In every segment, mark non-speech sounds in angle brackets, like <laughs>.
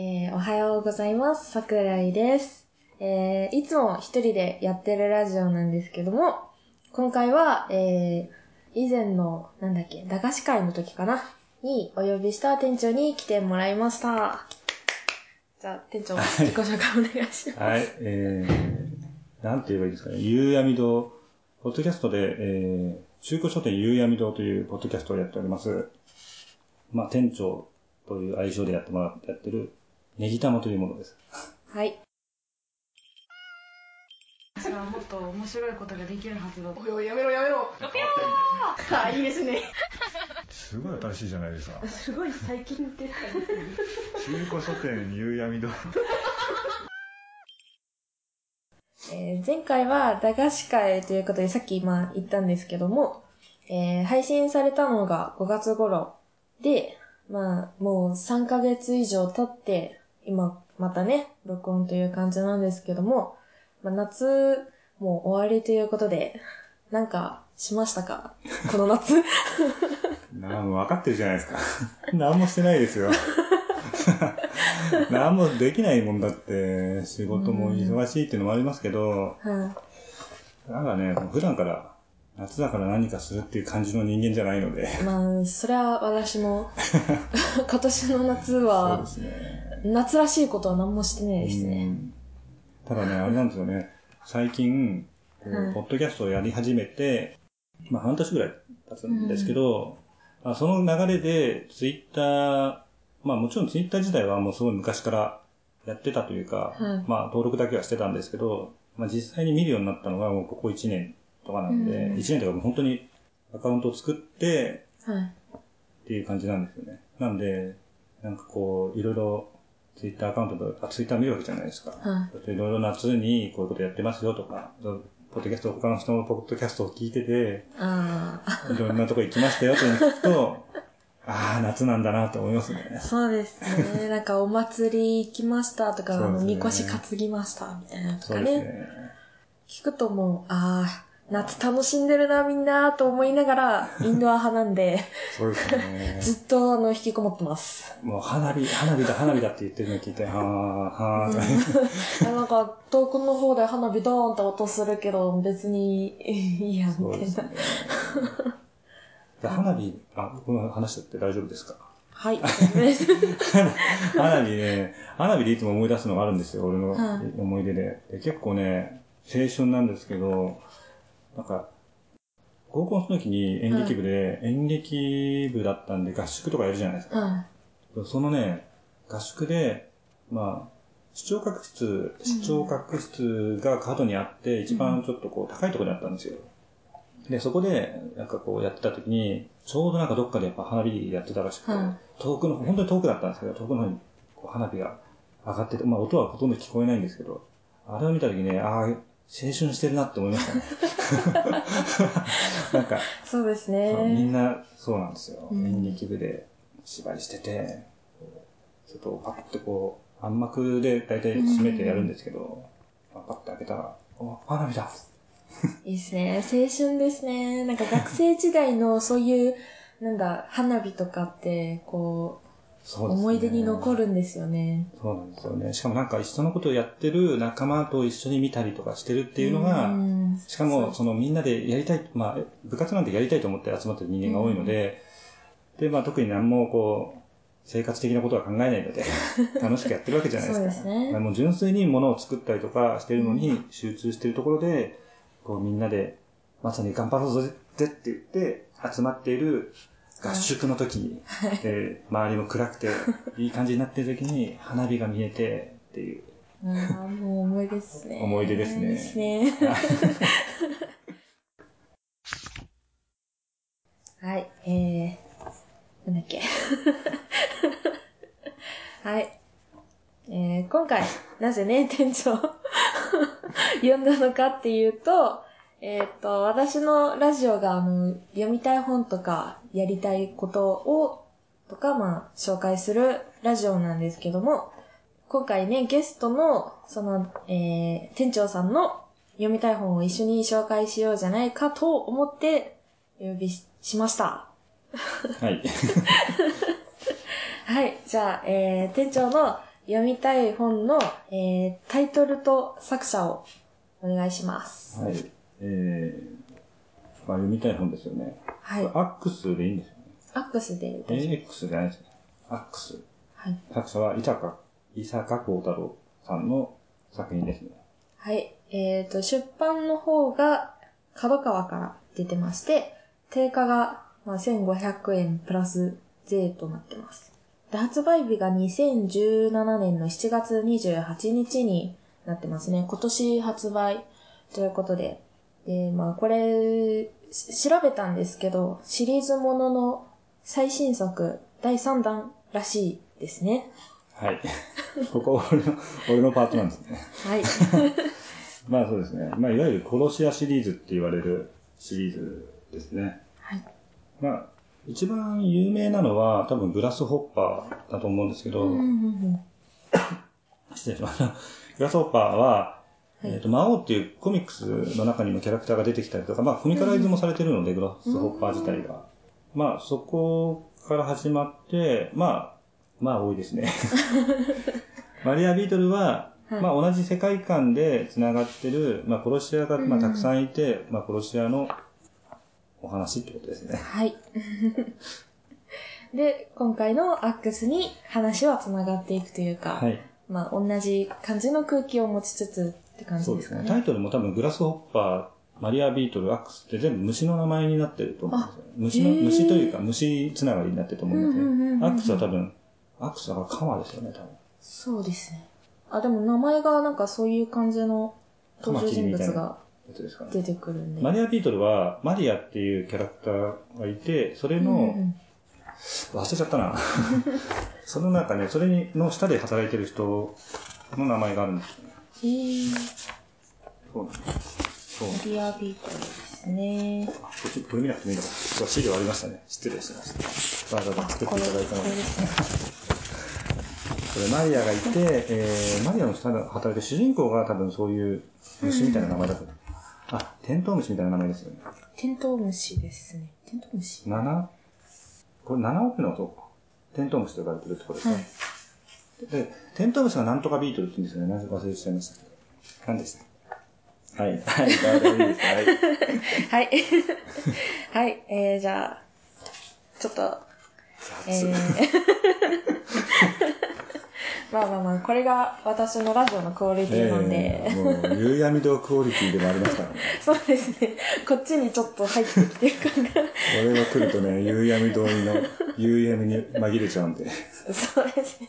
えー、おはようございます。桜井です。えー、いつも一人でやってるラジオなんですけども、今回は、えー、以前の、なんだっけ、駄菓子会の時かな？にお呼びした店長に来てもらいました。じゃあ、店長、自己紹介お願いします。はい、えー、なんて言えばいいですかね。夕闇堂、ポッドキャストで、えー、中古書店夕闇堂というポッドキャストをやっております。まあ、店長という愛称でやってもらってやってる、ネギ玉というものです。はい。私はもっと面白いことができるはずだおいおいやめろやめろあいいですねすごい新しいじゃないですか。すごい最近出た <laughs> 中古書店夕闇堂。えー前回は駄菓子会ということでさっき今言ったんですけども、えー配信されたのが5月頃で、まあもう3ヶ月以上経って、今またね、録音という感じなんですけども、まあ、夏もう終わりということで、なんかしましたか？<laughs> この夏なあ、もう分かってるじゃないですか。<laughs> 何もしてないですよ。<laughs> 何もできないもんだって、仕事も忙しいっていうのもありますけど、はい、なんかね、普段から夏だから何かするっていう感じの人間じゃないので。まあ、それは私も、今年の夏そうはで、すね。夏らしいことは何もしてないですね。うんただね、あれなんですよね。最近、ポッドキャストをやり始めて、まあ半年ぐらい経つんですけど、まあその流れで、ツイッター、まあもちろんツイッター自体はもうすごい昔からやってたというか、はいまあ登録だけはしてたんですけど、まあ実際に見るようになったのがもうここ1年とかなんで、うん1年とかもう本当にアカウントを作って、はい。っていう感じなんですよね。なんで、なんかこう、いろいろツイッターアカウントとか、ツイッター見るわけじゃないですか。はいいろいろ夏にこういうことやってますよとか、ポッドキャスト、他の人のポッドキャストを聞いてて、ああ。いろんなとこ行きましたよって聞くと、<laughs> ああ、夏なんだなと思いますね。そうですね。なんかお祭り行きましたとか、あの、みこし担ぎましたみたいなとそうかね。ですね。聞くともう、ああ、夏楽しんでるなみんなと思いながら、インドア派なんで、そうですね。ずっとあの、引きこもってます。もう花火、花火だ、花火だって言ってるのを聞いて、はー、はーとあなんか、遠くの方で花火ドーンって音するけど、別にいいや、みたいな。そうですね。で花火、あ、この話って大丈夫ですか？はい。<laughs> 花火ね、花火でいつも思い出すのがあるんですよ、俺のはい思い出で。で結構ね、青春なんですけど、なんか、高校の時に演劇部で、演劇部だったんで合宿とかやるじゃないですか。はそのね、合宿で、まあ、視聴覚室、視聴覚室が角にあって、一番ちょっとこう高いところにあったんですよ。で、そこで、なんかこうやってた時に、ちょうどなんかどっかでやっぱ花火やってたらしくて、はい遠くの、本当に遠くだったんですけど、遠くの方にこう花火が上がってて、まあ音はほとんど聞こえないんですけど、あれを見た時にね、ああ、青春してるなって思いましたね。<laughs> <laughs> なんか、い。そうですそうみんね。なそうなんですよ。うん演劇部で芝居してて、ちょっとパッてこう、暗幕で大体閉めてやるんですけど、パッて開けたら、お、花火だ <laughs> いいですね。青春ですね。なんか学生時代のそういう、なんだ、花火とかって、こう、思い出に残るんですよね。そうなんですよね。しかもなんか一緒のことをやってる仲間と一緒に見たりとかしてるっていうのが、んしかもそのみんなでやりたい、まあ部活なんてやりたいと思って集まってる人間が多いので、で、まあ特に何もこう、生活的なことは考えないので、<laughs> 楽しくやってるわけじゃないですか。そうですねまあもう純粋に物を作ったりとかしてるのに集中してるところで、こうみんなで、まさに頑張ろうぜって言って集まっている合宿の時に、で周りも暗くて、<laughs> いい感じになってる時に花火が見えてっていう。ああ、もう思い出ですね。思い出ですねですね。<laughs> はい、えー、なんだっけ。<laughs> はい。えー、今回、なぜね、店長呼んだのかっていうと、えっ、と、私のラジオが、あの、読みたい本とか、やりたいことを、とか、まあ、紹介するラジオなんですけども、今回ね、ゲストの、その、えー、店長さんの読みたい本を一緒に紹介しようじゃないかと思って、お呼びししました。はい。<laughs> はい。じゃあ、えー、店長の読みたい本の、えー、タイトルと作者をお願いします。はい。えー、まあ読みたい本ですよね。はい。アックスでいいんですよね。アックスで AX じゃないですね。アックス。はい。作者は伊坂、伊坂幸太郎さんの作品ですね。はい。えっ、と、出版の方が、角川から出てまして、定価が、まあ、1500円プラス税となってます。で発売日が2017年の7月28日になってますね。今年発売ということで。で、まあ、これ、し調べたんですけど、シリーズものの最新作、第3弾らしいですね。はい。<laughs> ここ俺の、俺のパートなんですね。はい。<laughs> まあそうですね。まあいわゆる殺し屋シリーズって言われるシリーズですね。はい。まあ、一番有名なのは多分グラスホッパーだと思うんですけど、うんうんうん <coughs> 失礼しました。グラスホッパーは、はいえっ、と、魔王っていうコミックスの中にもキャラクターが出てきたりとか、まあ、コミカライズもされてるので、グラスホッパー自体が。まあ、そこから始まって、まあ、まあ多いですね。<laughs> マリア・ビートルは、はいまあ同じ世界観で繋がってる、まあ殺し屋が、まあたくさんいて、まあ殺し屋のお話ってことですね。はい。で、今回のアックスに話は繋がっていくというか、はい。まあ同じ感じの空気を持ちつつって感そうでね。じですすかね。タイトルも多分グラスホッパー、マリア・ビートル、アックスって全部虫の名前になってると思うんですよ。虫の、虫というか虫つながりになってると思いますうんうんうんうんね。アックスは多分、アックスはカマですよね、多分。そうですね。あ、でも名前がなんかそういう感じの登場人物が。出てくるんで。マリア・ビートルは、マリアっていうキャラクターがいて、それの、うんうん忘れちゃったな。<laughs> その中ね、それにの下で働いてる人の名前があるんですよね。えー、そうなんです。そう。マリア・ビートルですね。あこっちこれ見なくてもいいのか。資料ありましたね。失礼しました。わざわざ作っていただいたのでこれ。ですね。これマリアがいて、えー、マリアの下で働いてる主人公が多分そういう虫みたいな名前だと。あ、テントウムシみたいな名前ですよね。テントウムシですね。テントウムシ七？これ七億のそうか。テントウムシと呼ばれてるってことですね。で、テントウムシがなんとかビートルって言うんですよね。なぜか忘れちゃいましたけ？ど。何でした？はい。はい。はい。はい。<laughs> <laughs> はい。えー、じゃあ、ちょっと、えー、<laughs> まあまあまあ、これが私のラジオのクオリティなんで、えーもう、夕闇堂クオリティでもありますからね。そうですね。こっちにちょっと入ってきてる感が。俺が来るとね、夕闇堂の夕闇に紛れちゃうんで。そうですね。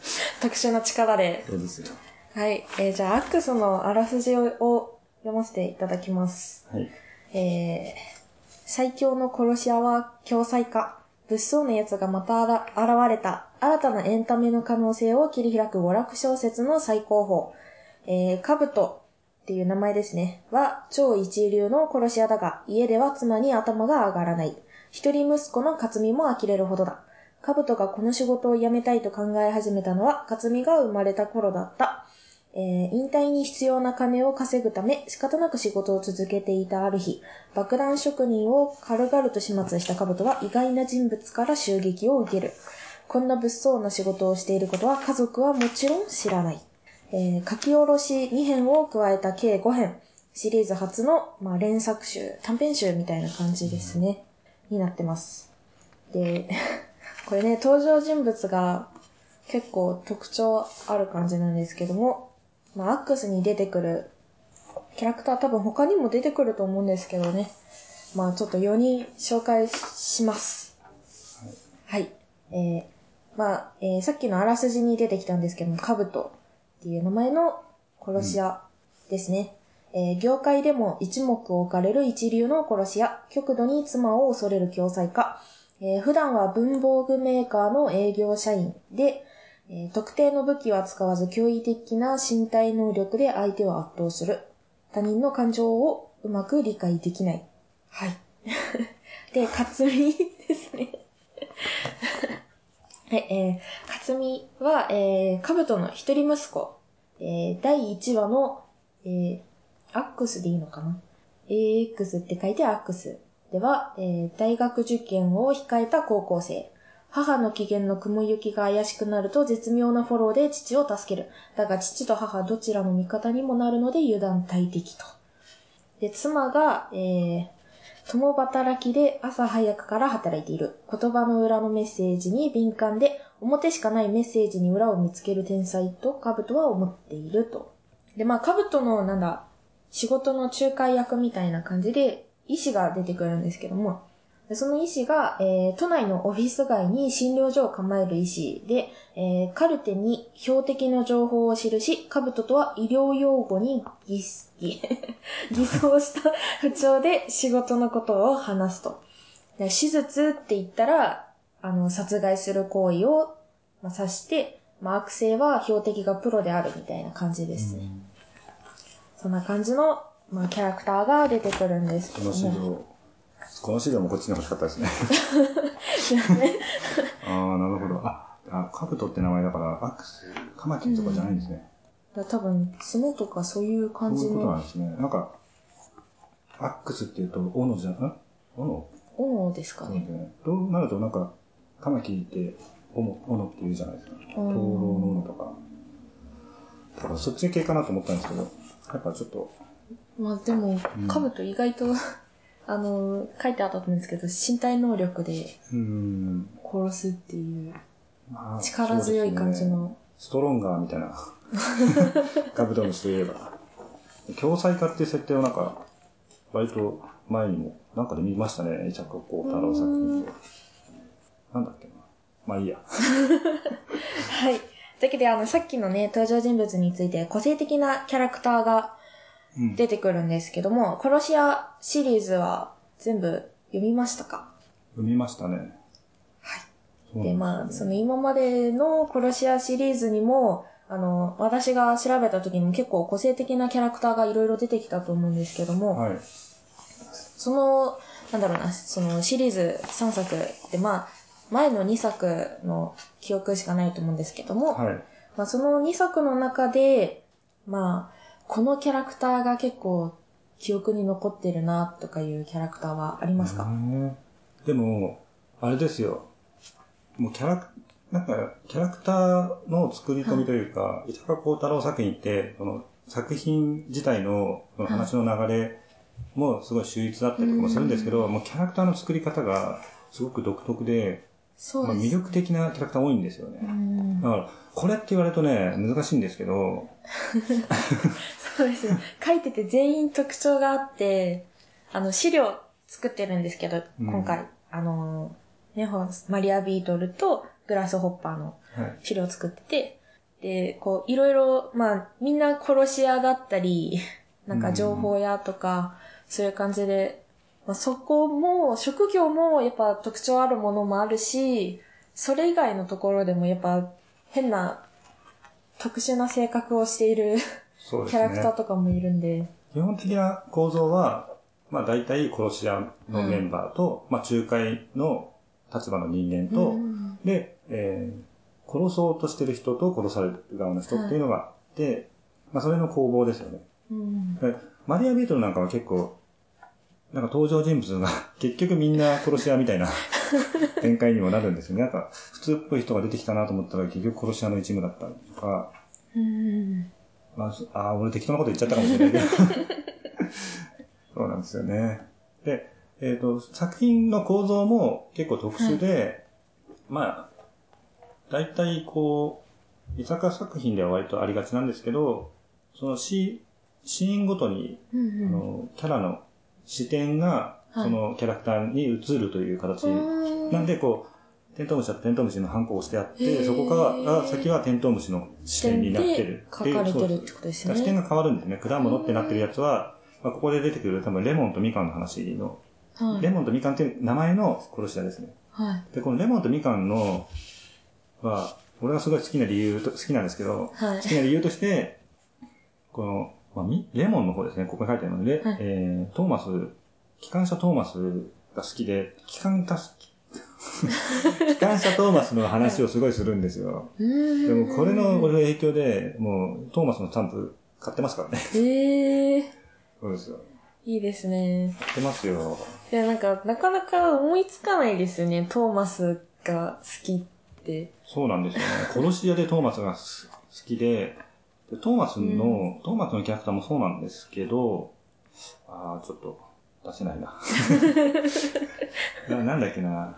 <laughs> 特殊な力で。そうですよ。はい。えー、じゃあ、アックスのあらすじをを読ませていただきます。はい。えー、最強の殺し屋は共済か。物騒な奴がまたあら現れた。新たなエンタメの可能性を切り開く娯楽小説の最高峰。えー、カブトっていう名前ですね。は、超一流の殺し屋だが、家では妻に頭が上がらない。一人息子の勝美も呆れるほどだ。カブトがこの仕事を辞めたいと考え始めたのは、勝美が生まれた頃だった。えー引退に必要な金を稼ぐため仕方なく仕事を続けていたある日、爆弾職人を軽々と始末した兜は意外な人物から襲撃を受ける。こんな物騒な仕事をしていることは家族はもちろん知らない。えー書き下ろし2編を加えた計5編。シリーズ初の、まあ、連作集、短編集みたいな感じですね。になってます。で、これね、登場人物が結構特徴ある感じなんですけども、まあ、アックスに出てくるキャラクター多分他にも出てくると思うんですけどね。まあちょっと4人紹介します。はい。えー、まあ、えーさっきのあらすじに出てきたんですけども、カブトっていう名前の殺し屋ですね。えー業界でも一目置かれる一流の殺し屋、極度に妻を恐れる共済家、えー普段は文房具メーカーの営業社員で、えー特定の武器は使わず驚異的な身体能力で相手を圧倒する。他人の感情をうまく理解できない。はい。<laughs> で、勝美ですね。<laughs> はい、えー、勝美は、えー、カブトの一人息子。えー、第1話の、えー、アックスでいいのかな ?AX って書いてアックス。では、えー、大学受験を控えた高校生。母の機嫌の雲行きが怪しくなると絶妙なフォローで父を助ける。だが父と母どちらの味方にもなるので油断大敵と。で、妻が、えー、共働きで朝早くから働いている。言葉の裏のメッセージに敏感で、表しかないメッセージに裏を見つける天才とカブトは思っていると。で、まあ、カブトの、なんだ、仕事の仲介役みたいな感じで、医師が出てくるんですけども、でその医師が、えー都内のオフィス街に診療所を構える医師で、えーカルテに標的の情報を記し、カブトとは医療用語に偽偽 <laughs> 偽装した不調で仕事のことを話すと。で手術って言ったら、あの、殺害する行為を、まあ、指して、まあ、悪性は標的がプロであるみたいな感じですね。そんな感じの、まあ、キャラクターが出てくるんですけこども。の資料、この資料もこっちに欲しかったですね。<laughs> ああ、なるほど。あ、あカブトって名前だから、アックス、カマキリとかじゃないんですね。だから多分、角とかそういう感じそういうことなんの、ですね。なんか、アックスっていうと、斧じゃ、ん？斧？斧ですかね。そうですね。となると、なんか、カマキリって、斧、斧って言うじゃないですか。灯うん籠の斧とか。だからそっち系かなと思ったんですけど、やっぱちょっと、まあでもうん、カブト意外と、<laughs> あの、書いてあったと思うんですけど、身体能力でうーん、殺すっていう、まあ力強い感じうですねストロンガーみたいな、<laughs> カブトムシといえば。共済化っていう設定をなんか、割と前にも、なんかで見ましたね、伊坂幸太郎作品で。なんだっけな。まあいいや。<laughs> はい。というわけで、あの、さっきのね、登場人物について個性的なキャラクターがうん出てくるんですけども、殺し屋シリーズは全部読みましたか？読みましたね。はい。で、まあ、その今までの殺し屋シリーズにも、あの、私が調べた時にも結構個性的なキャラクターがいろいろ出てきたと思うんですけども、はい。その、なんだろうな、そのシリーズ3作で、まあ、前の2作の記憶しかないと思うんですけども、はい。まあ、その2作の中で、まあ、このキャラクターが結構記憶に残ってるなとかいうキャラクターはありますか、ねでも、あれですよ。もうキャラク、なんか、キャラクターの作り込みというか、伊坂幸太郎作品って、その作品自体のその話の流れもすごい秀逸だったりとかもするんですけど、もうキャラクターの作り方がすごく独特で、まあ、そうです。魅力的なキャラクター多いんですよね。うんだから、これって言われるとね、難しいんですけど、そうですね。書いてて全員特徴があって、あの、資料作ってるんですけど、うん今回、あの、ね、マリアビートルとグラスホッパーのはい。資料を作ってて、で、こう、いろいろ、まあ、みんな殺し屋だったり、なんか情報屋とか、そういう感じで、まあ、そこも、職業もやっぱ特徴あるものもあるし、それ以外のところでもやっぱ変な特殊な性格をしているね。キャラクターとかもいるんで、基本的な構造は、まあ大体殺し屋のメンバーと、まあ仲介の立場の人間と、うんで、えー殺そうとしてる人と殺される側の人っていうのがあって、まあそれの攻防ですよね。マリア・ビートルなんかは結構、なんか登場人物が <laughs> 結局みんな殺し屋みたいな <laughs> 展開にもなるんですよね。なんか普通っぽい人が出てきたなと思ったら結局殺し屋の一部だったりとか、うんまあ、そあー、俺適当なこと言っちゃったかもしれないけど。<laughs> そうなんですよね。で、えっ、と、作品の構造も結構特殊で、まあ、大体こう、伊坂作品では割とありがちなんですけど、そのシシーンごとに、うんうんあの、キャラの視点が、はい。そのキャラクターに映るという形。うんなんで、こう、テントウムシだとテントウムシのハンコを押してあって、そこからが先はテントウムシの視点になってる。視点で書かれてるってことですね。視点が変わるんですね。果物ってなってるやつは、まあ、ここで出てくる多分レモンとみかんの話の、はい。レモンとみかんっていう名前の殺し屋ですね。はい。で、このレモンとみかんの、は、俺がすごい好きな理由と、好きなんですけど、はい。好きな理由として、この、レモンの方ですね、ここに書いてあるので、はいえー、トーマス、機関車トーマスが好きで、機関たす、<laughs> 機関車トーマスの話をすごいするんですよ。うんでもこれの影響で、もうトーマスのスタンプ買ってますからね。ええそうですよ。いいですね。買ってますよ。で、なんか、なかなか思いつかないですよね。トーマスが好きって。そうなんですよね。殺し屋でトーマスがす好きで、でトーマスの、トーマスのキャラクターもそうなんですけど、ああ、ちょっと出せないな。<laughs> ななんだっけな。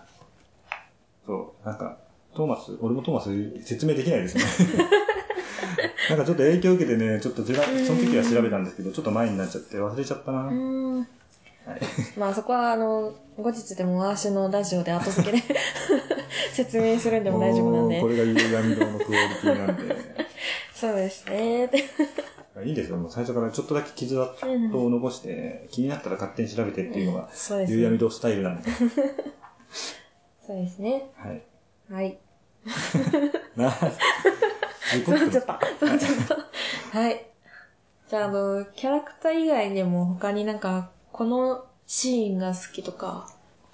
そう、なんか、トーマス、俺もトーマス説明できないですね。<laughs> なんかちょっと影響を受けてね、ちょっとずら、その時は調べたんですけど、ちょっと前になっちゃって忘れちゃったな。はいまあそこはあの、後日でも私のラジオで後付けで <laughs> 説明するんでも大丈夫なんでこ。れが夕闇堂のクオリティなんで。そうですね。いいですよ。もう最初からちょっとだけ傷跡を残して、気になったら勝手に調べてっていうのが、そうですね。夕闇堂スタイルなんで。そうですね。はい。はい。<laughs> な、詰まっちゃった。ちゃった。<laughs> はい。じゃあ、あの、キャラクター以外でも他になんか、このシーンが好きとか。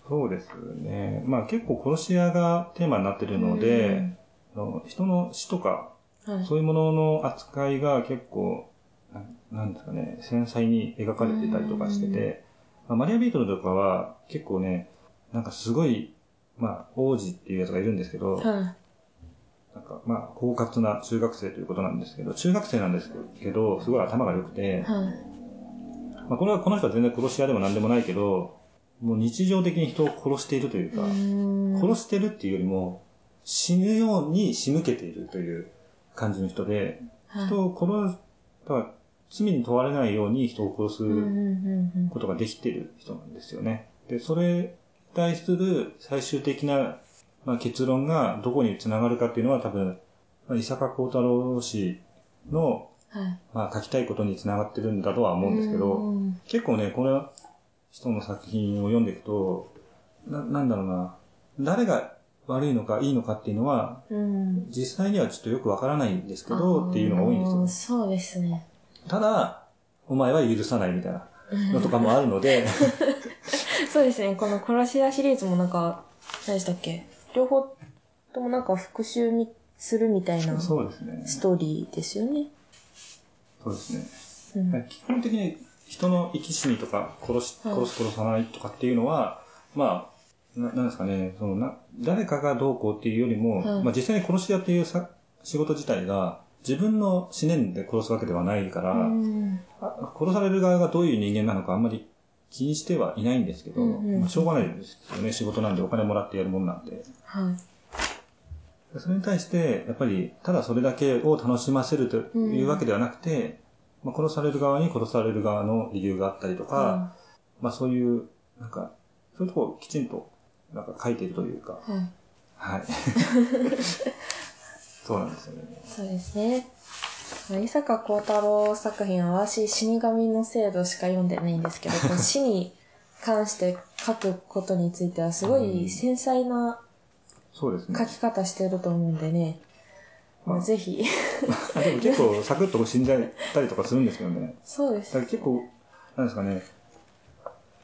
そうですね。まあ結構殺し屋がテーマになってるので、あの人の死とか、はい。そういうものの扱いが結構、ななんですかね、繊細に描かれてたりとかしてて、まあマリアビートルとかは結構ね、なんかすごい、まあ王子っていうやつがいるんですけど、はい。なんか、まあ、狡猾な中学生ということなんですけど、中学生なんですけど、すごい頭が良くて、はい。まあ、これは、この人は全然殺し屋でも何でもないけど、もう日常的に人を殺しているというか、殺してるっていうよりも、死ぬように仕向けているという感じの人で、はい人を殺す、だから罪に問われないように人を殺すことができてる人なんですよね。で、それに対する最終的な、まあ、結論がどこにつながるかっていうのは多分、まあ、伊坂幸太郎氏の、はい。まあ、書きたいことにつながってるんだとは思うんですけど、うん結構ね、この人の作品を読んでいくと、な、なんだろうな、誰が悪いのかいいのかっていうのは、うん。実際にはちょっとよくわからないんですけど、っていうのが多いんですよ。そうですね。ただ、お前は許さないみたいなのとかもあるので、<laughs> そうですね。この殺し屋シリーズもなんか、何でしたっけ？両方ともなんか復讐みするみたいなスそうですね。トーリーですよね。そうですね。うん。基本的に人の生き死にとか、殺し、はい殺す殺さないとかっていうのは、まあ、ななんですかね、そのな、誰かがどうこうっていうよりも、はいまあ実際に殺し屋っていうさ仕事自体が、自分の思念で殺すわけではないから、うんあ殺される側がどういう人間なのかあんまり気にしてはいないんですけど、うんうんまあしょうがないですよね。仕事なんでお金もらってやるもんなんで。はい。それに対して、やっぱり、ただそれだけを楽しませるというわけではなくて、まあ、殺される側に殺される側の理由があったりとか、まあそういう、なんか、そういうところをきちんと、なんか書いているというか、はい。はい。<laughs> そうなんですよね。そうですね。まあ伊坂幸太郎作品は私、死神の制度しか読んでないんですけど、<laughs> こう死に関して書くことについてはすごい繊細なそうですね書。き方してると思うんでね、まあ、ぜひ。あ <laughs> でも結構サクッと死んじゃったりとかするんですけどね。そうですだから。結構、なんですかね、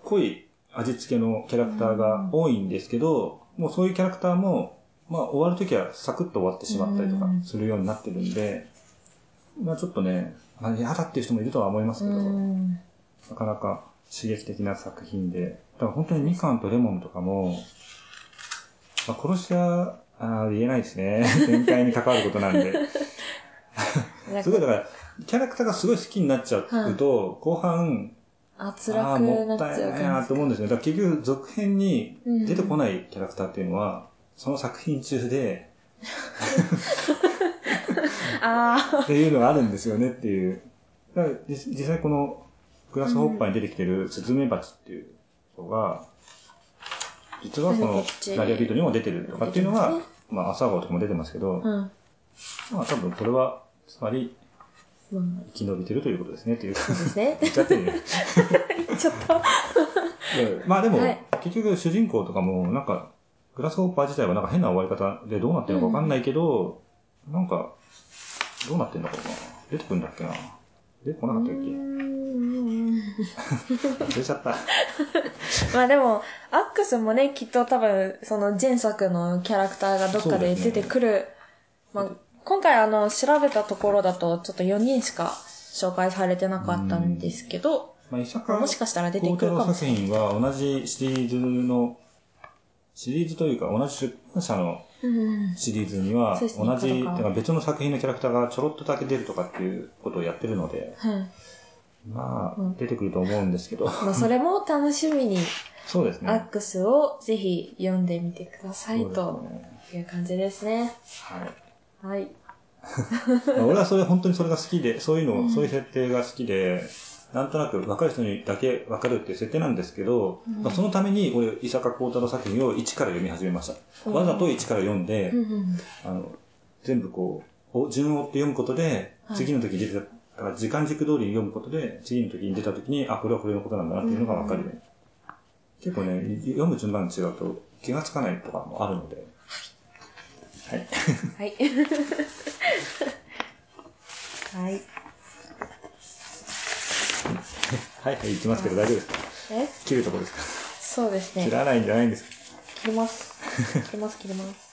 濃い味付けのキャラクターが多いんですけど、もうそういうキャラクターも、まあ終わるときはサクッと終わってしまったりとかするようになってるんで、まあちょっとね、まあ嫌だっていう人もいるとは思いますうけど、ん。なかなか刺激的な作品で、だから本当にみかんとレモンとかも、まあ、殺し屋、あー言えないですね。<laughs> 展開に関わることなんで。<laughs> すごい、だから、キャラクターがすごい好きになっちゃうと、後半、あ、あ辛あ、くなっちゃもったいうないなと思うんですよ。だから結局、続編に出てこないキャラクターっていうのは、その作品中で、<laughs> あっていうのがあるんですよねっていう。だから実実際この、グラスホッパーに出てきてるスズメバチっていう人が、実はこのラリアビートにも出てるとかっていうのがまあ朝顔とかも出てますけど。まあ多分これは、つまりまあ、生き延びてるということですねっていう。そうですね。言っちゃってる。ちょっと。で <laughs> まあでも、はい結局主人公とかも、なんか、グラスホッパー自体はなんか変な終わり方でどうなってるのかわかんないけど、なんか、どうなってんだろうな。出てくるんだっけな。出てこなかったっけ？忘れちゃった。<laughs> まあでも、アックスもね、きっと多分、その前作のキャラクターがどっかで出てくる。まあ、今回あの、調べたところだと、ちょっと4人しか紹介されてなかったんですけど、まあ、伊坂もしかしたら出てくるかもしれない作品は同じシリーズのシリーズというか同じ出版社のうん。シリーズには同じ、から別の作品のキャラクターがちょろっとだけ出るとかっていうことをやってるので、はい。まあうん、出てくると思うんですけど、まあ、それも楽しみに、<laughs> そうですね。アックスをぜひ読んでみてくださいとねいう感じですね。はい。はい。<laughs> 俺はそれ、本当にそれが好きで、そういうの、そういう設定が好きで、なんとなく若い人にだけ分かるっていう設定なんですけど、まあ、そのために俺、伊坂幸太郎作品を1から読み始めました。わざと1から読んで、うんうんあの、全部こう、お順を追って読むことで、はい次の時出てた、から時間軸通りに読むことで、次の時に出た時に、あ、これはこれのことなんだなっていうのが分かるように。結構ね、読む順番違うと気がつかないとかもあるので。はい。はい。はい。<laughs> はいはい、行きますけど大丈夫ですか？え？切るとこですか？そうですね切。らないんじゃないんですか？切ります。切ります、切ります。